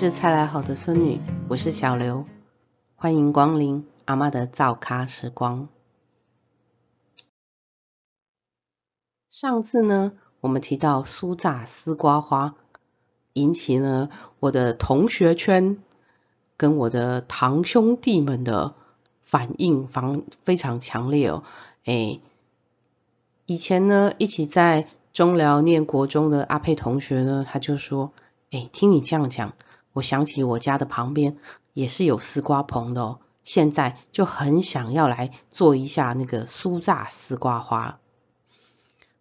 是菜来好的孙女，我是小刘，欢迎光临阿妈的造咖时光。上次呢，我们提到酥炸丝瓜花，引起呢我的同学圈跟我的堂兄弟们的反应非非常强烈哦。哎，以前呢一起在中寮念国中的阿佩同学呢，他就说：“哎，听你这样讲。”我想起我家的旁边也是有丝瓜棚的哦，现在就很想要来做一下那个酥炸丝瓜花。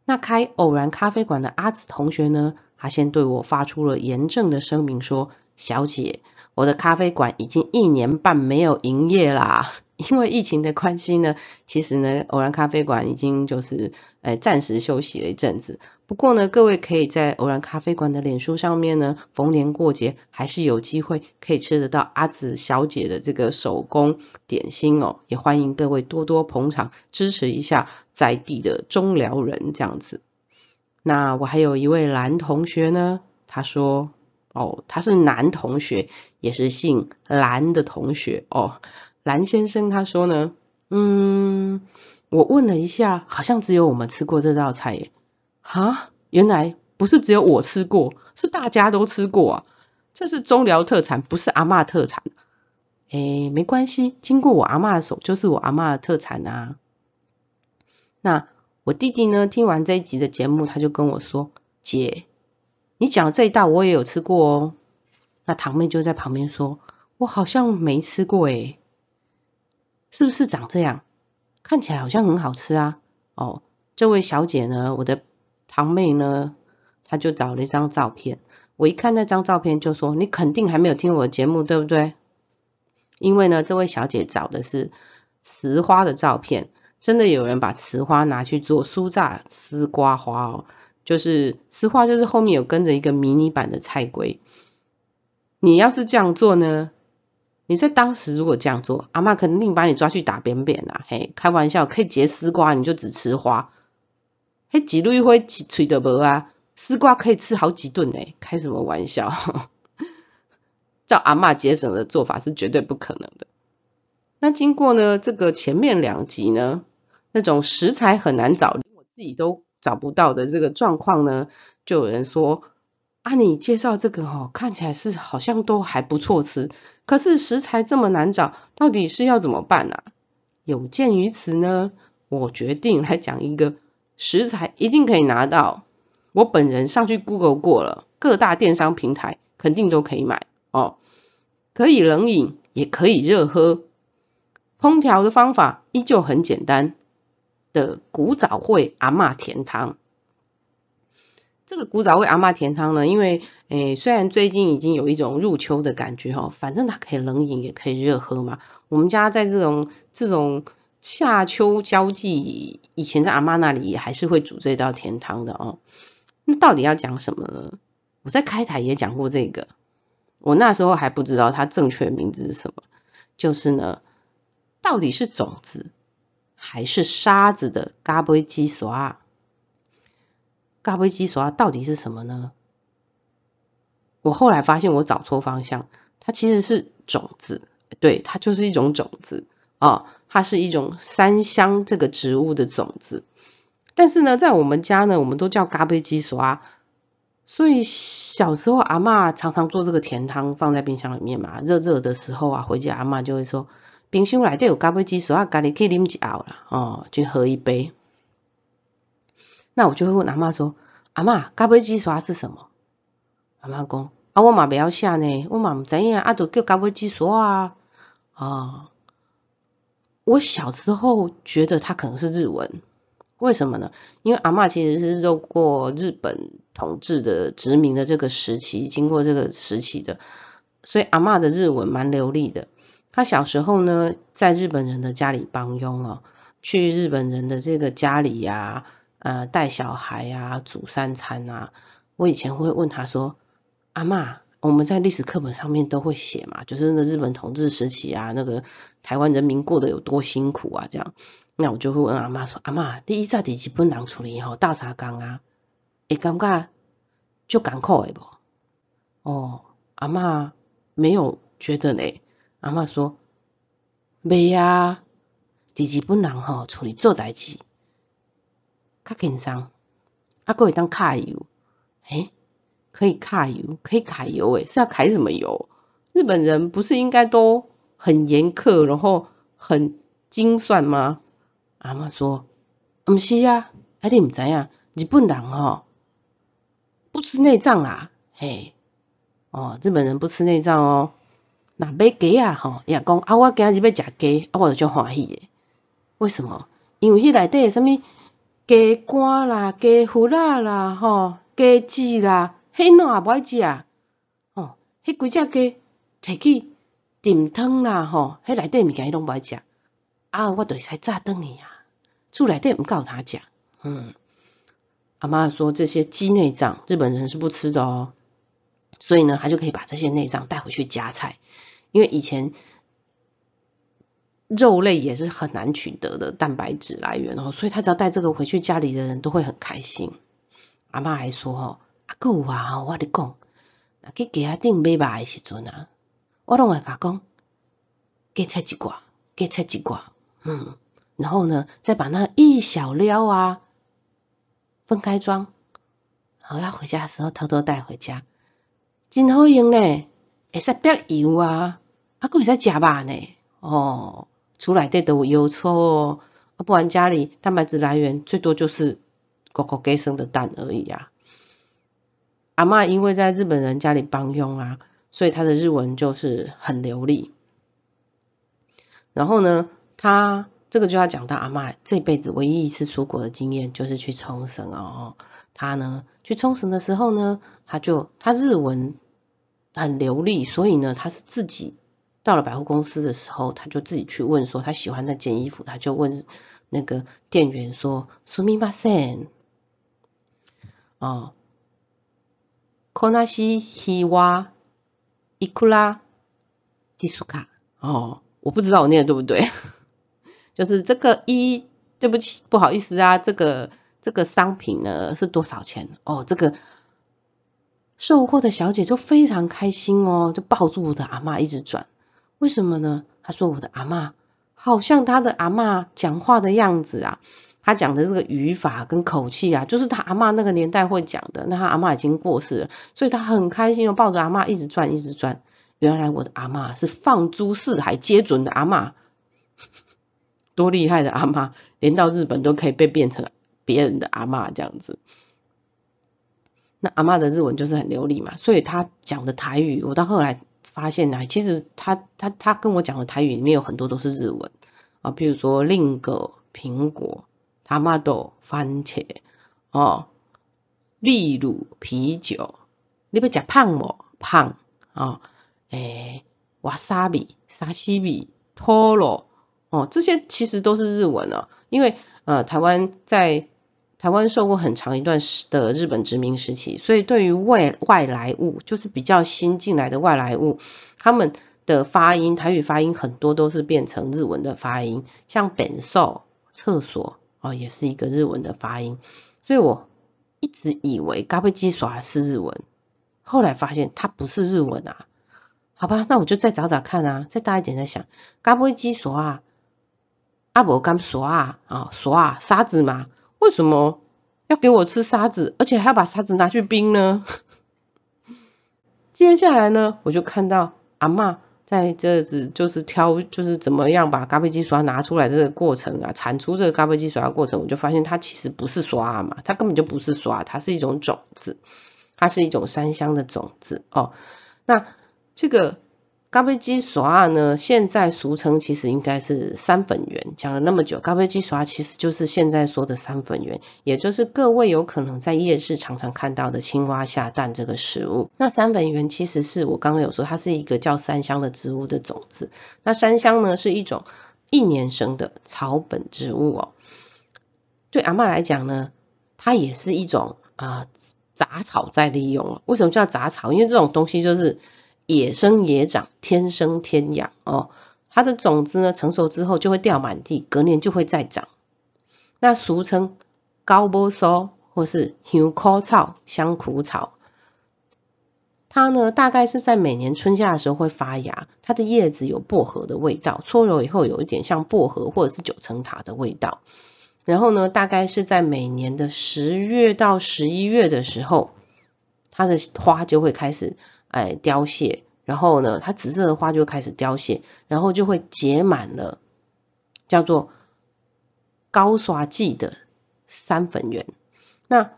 那开偶然咖啡馆的阿紫同学呢，他先对我发出了严正的声明说：“小姐，我的咖啡馆已经一年半没有营业啦。”因为疫情的关系呢，其实呢，偶然咖啡馆已经就是诶暂时休息了一阵子。不过呢，各位可以在偶然咖啡馆的脸书上面呢，逢年过节还是有机会可以吃得到阿紫小姐的这个手工点心哦。也欢迎各位多多捧场，支持一下在地的中寮人这样子。那我还有一位蓝同学呢，他说哦，他是男同学，也是姓蓝的同学哦。蓝先生他说呢，嗯，我问了一下，好像只有我们吃过这道菜耶。哈，原来不是只有我吃过，是大家都吃过啊。这是中寮特产，不是阿妈特产。哎，没关系，经过我阿妈的手，就是我阿妈的特产啊。那我弟弟呢，听完这一集的节目，他就跟我说：“姐，你讲这一道我也有吃过哦。”那堂妹就在旁边说：“我好像没吃过诶。”是不是长这样？看起来好像很好吃啊！哦，这位小姐呢，我的堂妹呢，她就找了一张照片。我一看那张照片，就说：“你肯定还没有听我的节目，对不对？”因为呢，这位小姐找的是瓷花的照片。真的有人把瓷花拿去做酥炸丝瓜花哦，就是丝花，就是后面有跟着一个迷你版的菜龟。你要是这样做呢？你在当时如果这样做，阿妈肯定把你抓去打扁扁啦！嘿，开玩笑，可以结丝瓜，你就只吃花。嘿，几路一会吹的不啊？丝瓜可以吃好几顿诶，开什么玩笑？照阿妈节省的做法是绝对不可能的。那经过呢这个前面两集呢，那种食材很难找，我自己都找不到的这个状况呢，就有人说。啊，你介绍这个哦，看起来是好像都还不错吃，可是食材这么难找，到底是要怎么办啊？有鉴于此呢，我决定来讲一个食材一定可以拿到，我本人上去 Google 过了，各大电商平台肯定都可以买哦，可以冷饮也可以热喝，烹调的方法依旧很简单的古早味阿嬷甜汤。这个古早味阿妈甜汤呢，因为诶，虽然最近已经有一种入秋的感觉哈，反正它可以冷饮也可以热喝嘛。我们家在这种这种夏秋交际，以前在阿妈那里也还是会煮这道甜汤的哦。那到底要讲什么呢？我在开台也讲过这个，我那时候还不知道它正确名字是什么，就是呢，到底是种子还是沙子的咖啡鸡刷？咖啡鸡爪到底是什么呢？我后来发现我找错方向，它其实是种子，对，它就是一种种子啊，它是一种三香这个植物的种子。但是呢，在我们家呢，我们都叫咖啡鸡爪，所以小时候阿妈常常做这个甜汤放在冰箱里面嘛，热热的时候啊，回家阿妈就会说，冰箱里都有咖啡鸡爪，咖喱可以啉一熬啦，哦，去喝一杯。那我就会问阿妈说：“阿妈，咖啡鸡刷是什么？”阿妈讲：“啊，我嘛不要写呢，我嘛唔知影，啊，都叫咖啡鸡刷啊。”啊，我小时候觉得它可能是日文，为什么呢？因为阿妈其实是受过日本统治的殖民的这个时期，经过这个时期的，所以阿妈的日文蛮流利的。她小时候呢，在日本人的家里帮佣哦，去日本人的这个家里呀。呃，带小孩啊，煮三餐啊。我以前会问他说：“阿妈，我们在历史课本上面都会写嘛，就是那日本统治时期啊，那个台湾人民过得有多辛苦啊，这样。”那我就会问阿妈说：“阿妈，第一在第几本人处理吼大茶缸啊？会感觉就艰苦的不？哦，阿妈没有觉得嘞。阿嬷说，没啊，伫日本人吼处理做代志较轻松，啊，佫会当揩油，诶，可以揩油，可以揩油诶，是要揩什么油？日本人不是应该都很严苛，然后很精算吗？阿嬷说，毋是啊，啊你毋知影，日本人吼不吃内脏啦，嘿，哦，日本人不吃内脏哦。那买鸡啊吼，伊也讲啊，我今日要食鸡，啊，我就足欢喜诶。为什么？因为迄内底什物鸡肝啦、鸡脯啦啦、吼鸡翅啦，迄哪也无爱食，吼，迄几只鸡摕去炖汤啦，吼，迄内底物件伊拢无爱食，啊，我著会使炸顿去啊，厝内底毋够他食，嗯，阿妈说这些鸡内脏日本人是不吃的哦，所以呢，他就可以把这些内脏带回去夹菜。因为以前肉类也是很难取得的蛋白质来源哦，所以他只要带这个回去，家里的人都会很开心。阿妈还说哦，阿有啊，我咧讲，去家顶买肉的时阵啊，我拢会甲讲，加切一寡，加切一寡，嗯，然后呢，再把那一小料啊分开装，好要回家的时候偷偷带回家，真好用嘞。会使煸油啊，啊，佫会使食肉呢，哦，厝内底都有油醋，啊，不然家里蛋白质来源最多就是狗狗给生的蛋而已啊。阿嬷因为在日本人家里帮佣啊，所以她的日文就是很流利。然后呢，她这个就要讲到阿嬷这辈子唯一一次出国的经验，就是去冲绳哦。她呢去冲绳的时候呢，她就她日文。很流利，所以呢，他是自己到了百货公司的时候，他就自己去问说他喜欢那件衣服，他就问那个店员说：“苏米马森哦，科纳西希瓦伊库拉迪苏卡哦，我不知道我念的对不对，就是这个一，对不起，不好意思啊，这个这个商品呢是多少钱？哦，这个。”售货的小姐就非常开心哦，就抱住我的阿妈一直转。为什么呢？他说我的阿妈好像他的阿妈讲话的样子啊，他讲的这个语法跟口气啊，就是他阿妈那个年代会讲的。那他阿妈已经过世了，所以他很开心哦，抱着阿妈一直转一直转。原来我的阿妈是放诸四海皆准的阿妈，多厉害的阿妈，连到日本都可以被变成别人的阿妈这样子。那阿妈的日文就是很流利嘛，所以他讲的台语，我到后来发现呢，其实他他他跟我讲的台语里面有很多都是日文。啊，比如说另一个苹果、他妈豆番茄。哦、秘鲁啤酒，你要食胖无？胖。啊，诶，瓦萨比、沙西比、托罗哦，这些其实都是日文啊，因为呃，台湾在。台湾受过很长一段时的日本殖民时期，所以对于外外来物，就是比较新进来的外来物，他们的发音台语发音很多都是变成日文的发音，像本寿厕所哦，也是一个日文的发音，所以我一直以为嘎贝鸡耍是日文，后来发现它不是日文啊，好吧，那我就再找找看啊，再大一点再想，嘎贝鸡耍啊，阿伯干耍啊啊耍啊沙子嘛。为什么要给我吃沙子，而且还要把沙子拿去冰呢？接下来呢，我就看到阿妈在这子就是挑，就是怎么样把咖啡机刷拿出来这个过程啊，产出这个咖啡机刷过程，我就发现它其实不是刷嘛，它根本就不是刷，它是一种种子，它是一种山香的种子哦。那这个。咖啡机刷呢？现在俗称其实应该是三粉圆。讲了那么久，咖啡机刷其实就是现在说的三粉圆，也就是各位有可能在夜市常常看到的青蛙下蛋这个食物。那三粉圆其实是我刚刚有说，它是一个叫三香的植物的种子。那三香呢是一种一年生的草本植物哦。对阿妈来讲呢，它也是一种啊杂草在利用。为什么叫杂草？因为这种东西就是。野生野长，天生天养哦。它的种子呢，成熟之后就会掉满地，隔年就会再长。那俗称高波梢或是香枯草、香苦草。它呢大概是在每年春夏的时候会发芽，它的叶子有薄荷的味道，搓揉以后有一点像薄荷或者是九层塔的味道。然后呢，大概是在每年的十月到十一月的时候，它的花就会开始哎凋谢，然后呢，它紫色的花就开始凋谢，然后就会结满了叫做高刷季的三粉圆。那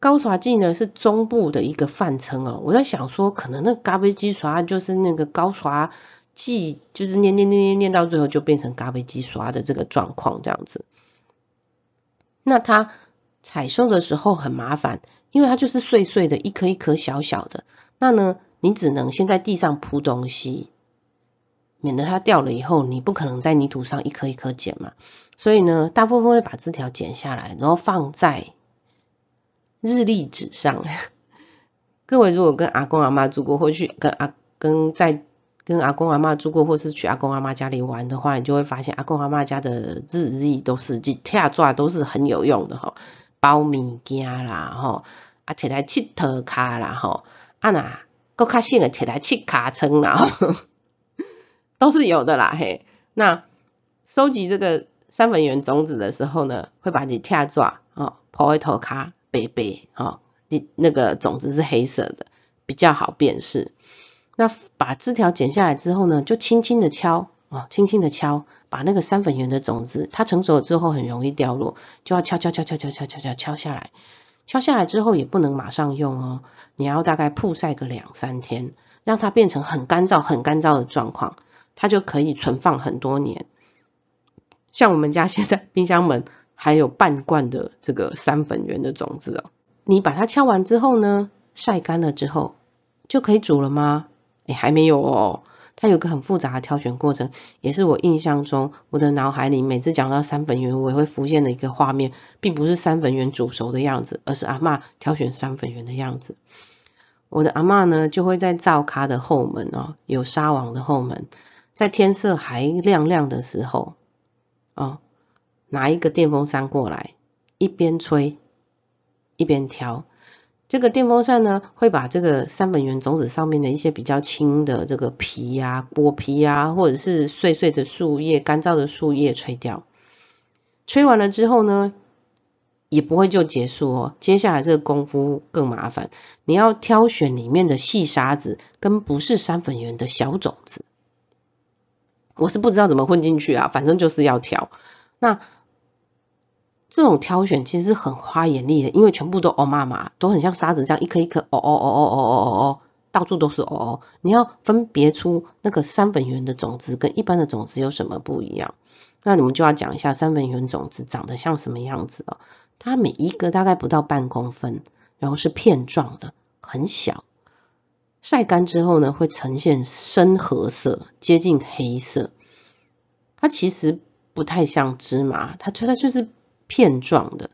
高刷季呢是中部的一个泛称哦，我在想说，可能那咖啡机刷就是那个高刷季，就是念念念念念到最后就变成咖啡机刷的这个状况这样子。那它采收的时候很麻烦，因为它就是碎碎的，一颗一颗小小的。那呢，你只能先在地上铺东西，免得它掉了以后，你不可能在泥土上一颗一颗捡嘛。所以呢，大部分会把枝条剪下来，然后放在日历纸上。各位如果跟阿公阿妈住过，或去跟阿跟在。跟阿公阿妈住过，或是去阿公阿妈家里玩的话，你就会发现阿公阿妈家的日历都是几贴纸都是很有用的哈，包物件啦吼，啊摕来佚佗卡啦吼，啊那搁较省的摕来切卡称啦，都是有的啦嘿。那收集这个三粉圆种子的时候呢，会把你跳抓哦抛在头卡白白哦，你那个种子是黑色的，比较好辨识。那把枝条剪下来之后呢，就轻轻的敲啊，轻轻的敲，把那个三粉圆的种子，它成熟了之后很容易掉落，就要敲敲敲敲敲敲敲敲敲下来。敲下来之后也不能马上用哦，你要大概曝晒个两三天，让它变成很干燥、很干燥的状况，它就可以存放很多年。像我们家 现在冰箱门还有半罐的这个三粉圆的种子哦，你把它敲完之后呢，晒干了之后就可以煮了吗？哎，还没有哦，它有个很复杂的挑选过程，也是我印象中我的脑海里每次讲到三粉圆，我也会浮现的一个画面，并不是三粉圆煮熟的样子，而是阿妈挑选三粉圆的样子。我的阿妈呢，就会在灶咖的后门哦，有纱网的后门，在天色还亮亮的时候，哦，拿一个电风扇过来，一边吹一边挑。这个电风扇呢，会把这个三粉圆种子上面的一些比较轻的这个皮呀、果皮呀，或者是碎碎的树叶、干燥的树叶吹掉。吹完了之后呢，也不会就结束哦。接下来这个功夫更麻烦，你要挑选里面的细沙子跟不是三粉圆的小种子。我是不知道怎么混进去啊，反正就是要挑。那这种挑选其实很花眼力的，因为全部都哦妈妈，都很像沙子这样一颗一颗哦哦哦哦哦哦哦，到处都是哦哦。你要分别出那个三粉圆的种子跟一般的种子有什么不一样？那你们就要讲一下三粉圆种子长得像什么样子了。它每一个大概不到半公分，然后是片状的，很小。晒干之后呢，会呈现深褐色，接近黑色。它其实不太像芝麻，它它就是。片状的，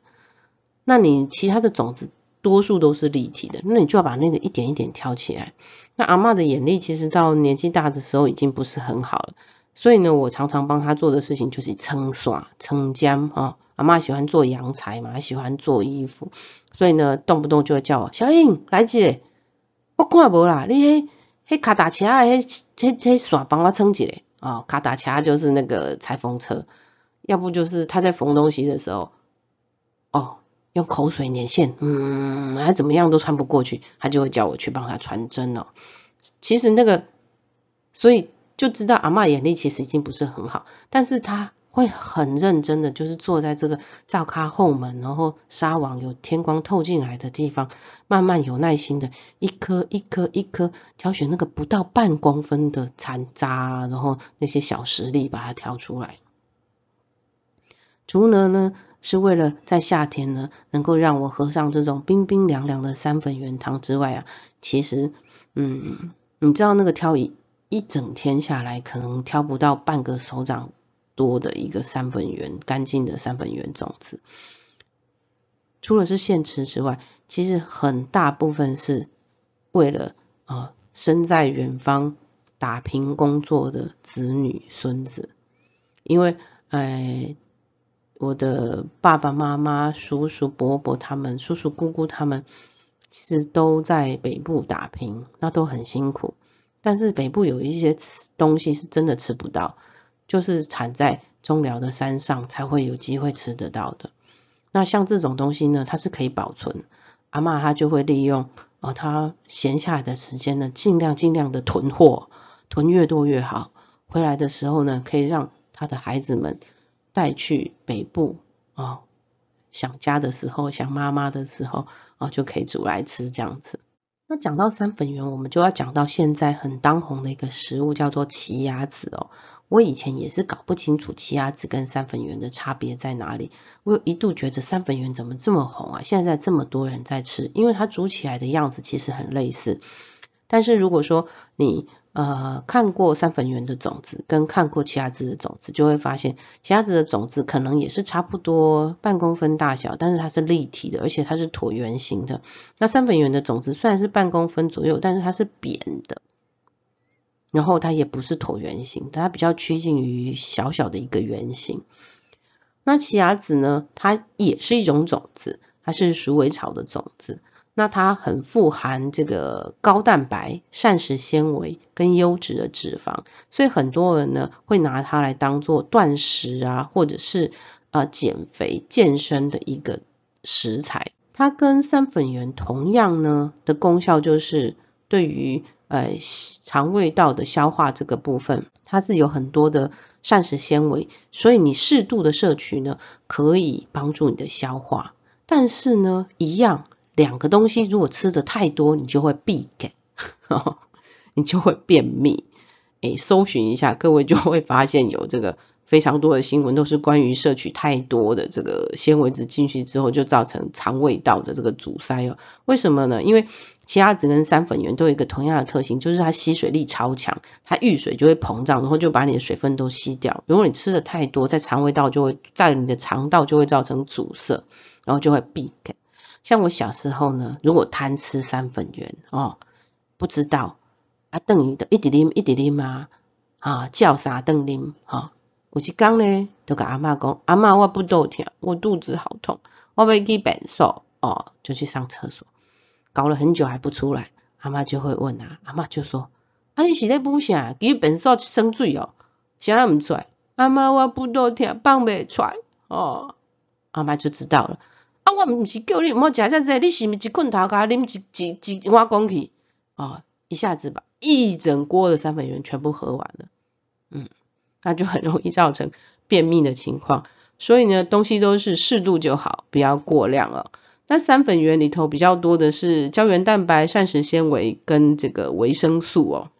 那你其他的种子多数都是立体的，那你就要把那个一点一点挑起来。那阿妈的眼力其实到年纪大的时候已经不是很好了，所以呢，我常常帮她做的事情就是撑刷、撑浆啊。阿妈喜欢做洋裁嘛，喜欢做衣服，所以呢，动不动就会叫我小英来姐，我看无啦，你迄迄卡达车迄迄迄刷帮我撑起来啊。卡达车就是那个裁缝车。要不就是他在缝东西的时候，哦，用口水粘线，嗯，还怎么样都穿不过去，他就会叫我去帮他穿针哦。其实那个，所以就知道阿妈眼力其实已经不是很好，但是他会很认真的，就是坐在这个灶咖后门，然后纱网有天光透进来的地方，慢慢有耐心的一颗一颗一颗挑选那个不到半公分的残渣，然后那些小石粒把它挑出来。除了呢，是为了在夏天呢，能够让我喝上这种冰冰凉凉的三粉圆汤之外啊，其实，嗯，你知道那个挑一一整天下来，可能挑不到半个手掌多的一个三粉圆，干净的三粉圆种子。除了是现吃之外，其实很大部分是为了啊，身在远方打拼工作的子女孙子，因为，哎。我的爸爸妈妈、叔叔伯伯他们、叔叔姑姑他们，其实都在北部打拼，那都很辛苦。但是北部有一些东西是真的吃不到，就是产在中寮的山上才会有机会吃得到的。那像这种东西呢，它是可以保存。阿妈她就会利用啊，她闲下来的时间呢，尽量尽量的囤货，囤越多越好。回来的时候呢，可以让他的孩子们带去北部哦，想家的时候，想妈妈的时候啊，就可以煮来吃这样子。那讲到三粉圆，我们就要讲到现在很当红的一个食物，叫做奇亚籽哦。我以前也是搞不清楚奇亚籽跟三粉圆的差别在哪里。我有一度觉得三粉圆怎么这么红啊？现在这么多人在吃，因为它煮起来的样子其实很类似。但是如果说你呃，看过三粉圆的种子，跟看过奇亚籽的种子，就会发现奇亚籽的种子可能也是差不多半公分大小，但是它是立体的，而且它是椭圆形的。那三粉圆的种子虽然是半公分左右，但是它是扁的，然后它也不是椭圆形，它比较趋近于小小的一个圆形。那奇亚籽呢，它也是一种种子，它是鼠尾草的种子。那它很富含这个高蛋白、膳食纤维跟优质的脂肪，所以很多人呢会拿它来当做断食啊，或者是啊减肥健身的一个食材。它跟三粉圆同样呢的功效，就是对于呃肠胃道的消化这个部分，它是有很多的膳食纤维，所以你适度的摄取呢，可以帮助你的消化。但是呢，一样。两个东西如果吃的太多，你就会闭感，你就会便秘。诶，搜寻一下，各位就会发现有这个非常多的新闻，都是关于摄取太多的这个纤维质进去之后，就造成肠胃道的这个阻塞哦。为什么呢？因为奇亚籽跟三粉圆都有一个同样的特性，就是它吸水力超强，它遇水就会膨胀，然后就把你的水分都吸掉。如果你吃的太多，在肠胃道就会在你的肠道就会造成阻塞，然后就会闭感。像我小时候呢，如果贪吃三粉圆哦，不知道啊，等于的一滴啉一滴啉啊，啊叫啥等啉哈，有一刚呢，就跟阿妈讲，阿妈我不肚疼，我肚子好痛，我要去便所哦，就去上厕所，搞了很久还不出来，阿妈就会问啊，阿妈就说，啊你是咧补啥？去便所生水哦，啥来唔出来？阿妈我不肚疼，放袂出来哦，阿妈就知道了。啊，我毋是叫你毋好食遮济，你是毋是一困头壳啉一一一碗公去？哦，一下子把一整锅的三粉圆全部喝完了，嗯，那就很容易造成便秘的情况。所以呢，东西都是适度就好，不要过量了。那三粉圆里头比较多的是胶原蛋白、膳食纤维跟这个维生素哦。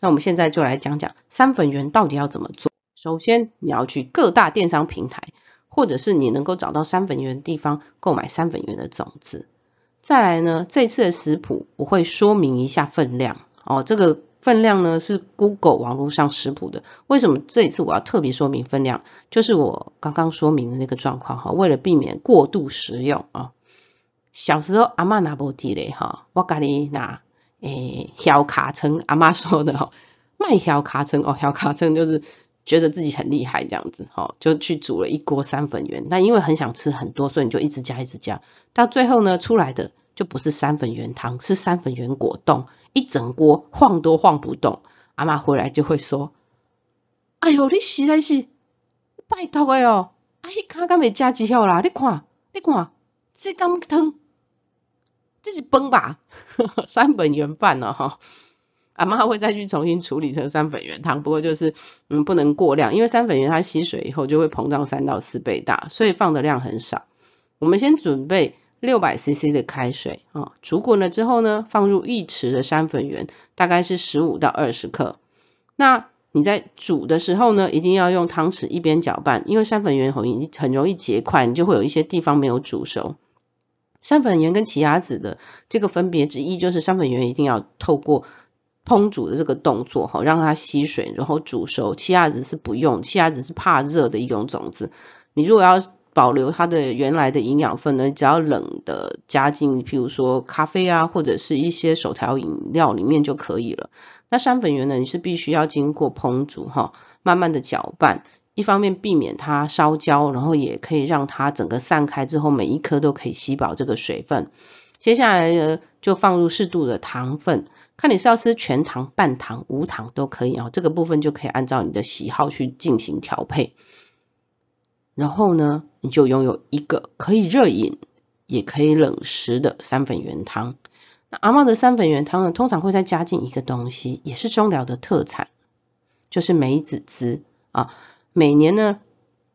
那我们现在就来讲讲三粉圆到底要怎么做。首先，你要去各大电商平台。或者是你能够找到三粉圆的地方购买三粉圆的种子。再来呢，这次的食谱我会说明一下分量哦。这个分量呢是 Google 网络上食谱的。为什么这一次我要特别说明分量？就是我刚刚说明的那个状况哈，为了避免过度食用啊。小时候阿妈拿不提嘞哈，我家里拿诶小卡称，阿妈说的哈，卖小卡称哦，小卡称就是。觉得自己很厉害这样子，哈，就去煮了一锅三粉圆。但因为很想吃很多，所以你就一直加，一直加。到最后呢，出来的就不是三粉圆汤，是三粉圆果冻，一整锅晃都晃不动。阿妈回来就会说：“哎呦，你实在是拜托的哦，哎，刚刚没加几号啦？你看，你看，这刚汤，这是崩吧？三粉圆饭了哈。”阿妈会再去重新处理成三粉圆汤，不过就是嗯不能过量，因为三粉圆它吸水以后就会膨胀三到四倍大，所以放的量很少。我们先准备六百 CC 的开水啊，煮滚了之后呢，放入一匙的三粉圆，大概是十五到二十克。那你在煮的时候呢，一定要用汤匙一边搅拌，因为三粉圆很很容易结块，你就会有一些地方没有煮熟。三粉圆跟奇亚籽的这个分别之一就是三粉圆一定要透过烹煮的这个动作哈，让它吸水，然后煮熟。奇亚籽是不用，奇亚籽是怕热的一种种子。你如果要保留它的原来的营养分呢，只要冷的加进，譬如说咖啡啊，或者是一些手调饮料里面就可以了。那山粉圆呢，你是必须要经过烹煮哈，慢慢的搅拌，一方面避免它烧焦，然后也可以让它整个散开之后，每一颗都可以吸饱这个水分。接下来呢，就放入适度的糖分，看你是要吃全糖、半糖、无糖都可以啊。这个部分就可以按照你的喜好去进行调配。然后呢，你就拥有一个可以热饮也可以冷食的三粉圆汤。那阿妈的三粉圆汤呢，通常会再加进一个东西，也是中疗的特产，就是梅子汁啊。每年呢。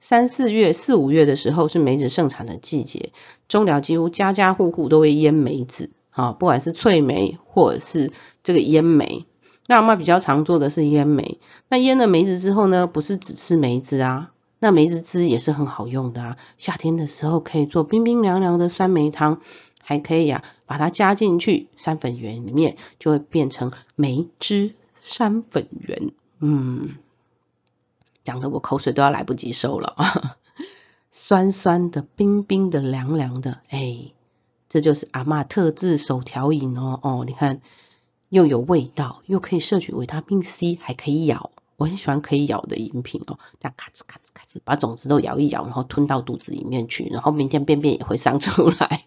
三四月、四五月的时候是梅子盛产的季节，中寮几乎家家户户都会腌梅子啊，不管是脆梅或者是这个腌梅。那阿妈比较常做的是腌梅。那腌了梅子之后呢，不是只吃梅子啊，那梅子汁也是很好用的啊。夏天的时候可以做冰冰凉凉的酸梅汤，还可以呀，把它加进去山粉圆里面，就会变成梅汁山粉圆。嗯。讲的我口水都要来不及收了啊！酸酸的、冰冰的、凉凉的，哎，这就是阿妈特制手调饮哦哦，你看又有味道，又可以摄取维他命 C，还可以咬，我很喜欢可以咬的饮品哦，这样咔哧咔哧咔哧，把种子都咬一咬，然后吞到肚子里面去，然后明天便便也会上出来。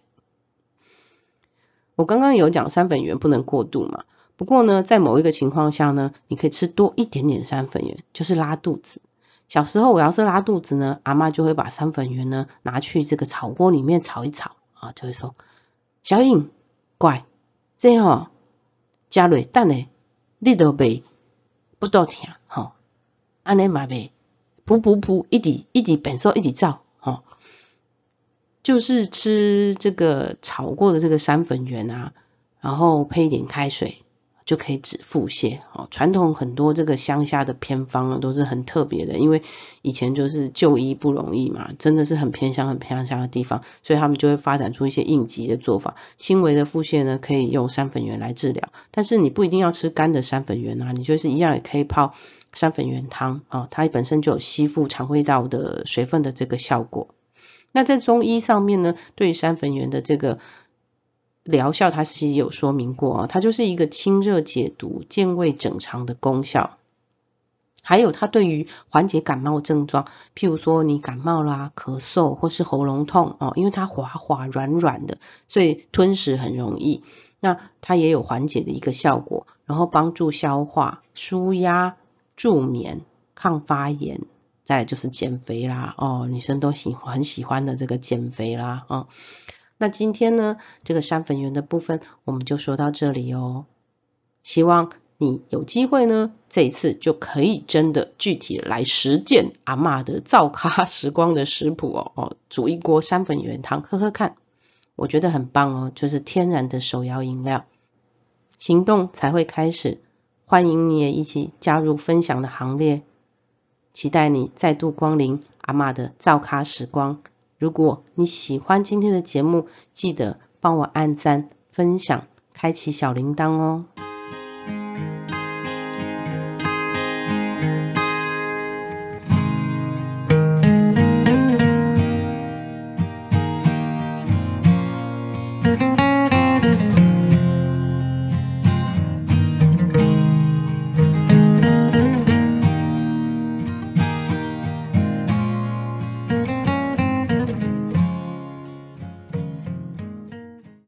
我刚刚有讲三粉圆不能过度嘛，不过呢，在某一个情况下呢，你可以吃多一点点三粉圆，就是拉肚子。小时候我要是拉肚子呢，阿妈就会把三粉圆呢拿去这个炒锅里面炒一炒啊，就会说小颖乖，这样加瑞蛋呢，你都袂不多听吼，安尼嘛袂噗噗噗一滴一滴本手一滴照吼，就是吃这个炒过的这个山粉圆啊，然后配一点开水。就可以止腹泻哦。传统很多这个乡下的偏方呢，都是很特别的，因为以前就是就医不容易嘛，真的是很偏乡、很偏乡的地方，所以他们就会发展出一些应急的做法。轻微的腹泻呢，可以用山粉圆来治疗，但是你不一定要吃干的山粉圆啊，你就是一样也可以泡山粉圆汤啊，它本身就有吸附肠胃道的水分的这个效果。那在中医上面呢，对于山粉圆的这个。疗效它其实有说明过啊，它就是一个清热解毒、健胃整肠的功效。还有它对于缓解感冒症状，譬如说你感冒啦、咳嗽或是喉咙痛哦，因为它滑滑软软的，所以吞食很容易。那它也有缓解的一个效果，然后帮助消化、舒压、助眠、抗发炎。再来就是减肥啦，哦，女生都喜欢很喜欢的这个减肥啦，啊。那今天呢，这个山粉圆的部分我们就说到这里哦。希望你有机会呢，这一次就可以真的具体来实践阿妈的造咖 时光的食谱哦哦，煮一锅山粉圆汤喝喝看，我觉得很棒哦，就是天然的手摇饮料，行动才会开始。欢迎你也一起加入分享的行列，期待你再度光临阿妈的造咖时光。如果你喜欢今天的节目，记得帮我按赞、分享、开启小铃铛哦。